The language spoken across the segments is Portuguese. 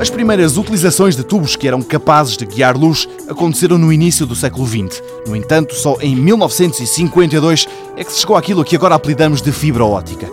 As primeiras utilizações de tubos que eram capazes de guiar luz aconteceram no início do século XX. No entanto, só em 1952 é que se chegou àquilo que agora apelidamos de fibra óptica.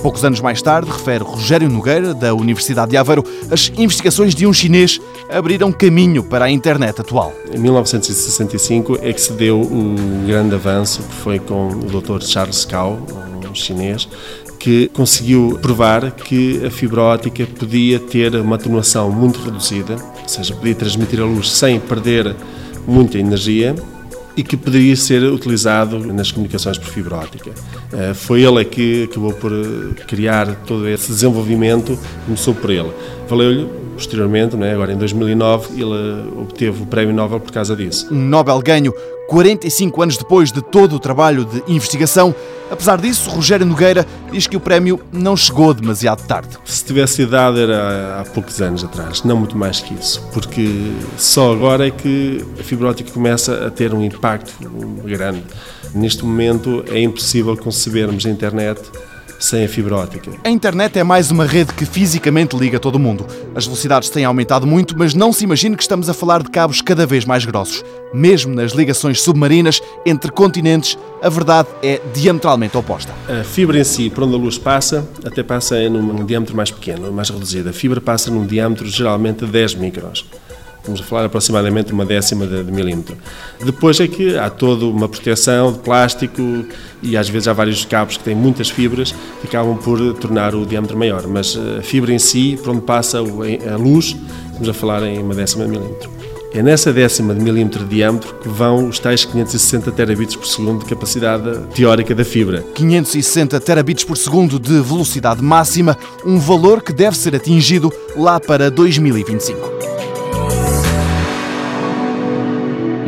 Poucos anos mais tarde, refere Rogério Nogueira, da Universidade de Aveiro, as investigações de um chinês abriram caminho para a internet atual. Em 1965 é que se deu o grande avanço, que foi com o Dr. Charles Cao, um chinês, que conseguiu provar que a fibra óptica podia ter uma atenuação muito reduzida, ou seja, podia transmitir a luz sem perder muita energia e que poderia ser utilizado nas comunicações por fibra óptica. Eh, foi ele que acabou por eh, criar todo esse desenvolvimento, começou por ele. Valeu-lhe posteriormente, é? agora em 2009, ele obteve o Prémio Nobel por causa disso. Um Nobel ganho 45 anos depois de todo o trabalho de investigação. Apesar disso, Rogério Nogueira diz que o prémio não chegou demasiado tarde. Se tivesse idade era há poucos anos atrás, não muito mais que isso, porque só agora é que a fibra óptica começa a ter um impacto grande. Neste momento é impossível concebermos a internet sem a fibra óptica. A internet é mais uma rede que fisicamente liga todo o mundo. As velocidades têm aumentado muito, mas não se imagine que estamos a falar de cabos cada vez mais grossos. Mesmo nas ligações submarinas entre continentes, a verdade é diametralmente oposta. A fibra em si, por onde a luz passa, até passa num, diâmetro mais pequeno, mais reduzido. A fibra passa num diâmetro geralmente de 10 microns. Estamos a falar aproximadamente uma décima de, de, milímetro. Depois é que há toda uma proteção de plástico e às vezes há vários cabos que têm muitas fibras que acabam por tornar o diâmetro maior. Mas a fibra em si, por onde passa a luz, estamos a falar em uma décima de milímetro. É nessa décima de milímetro de diâmetro que vão os tais 560 terabits por segundo de capacidade teórica da fibra. 560 terabits por segundo de velocidade máxima, um valor que deve ser atingido lá para 2025.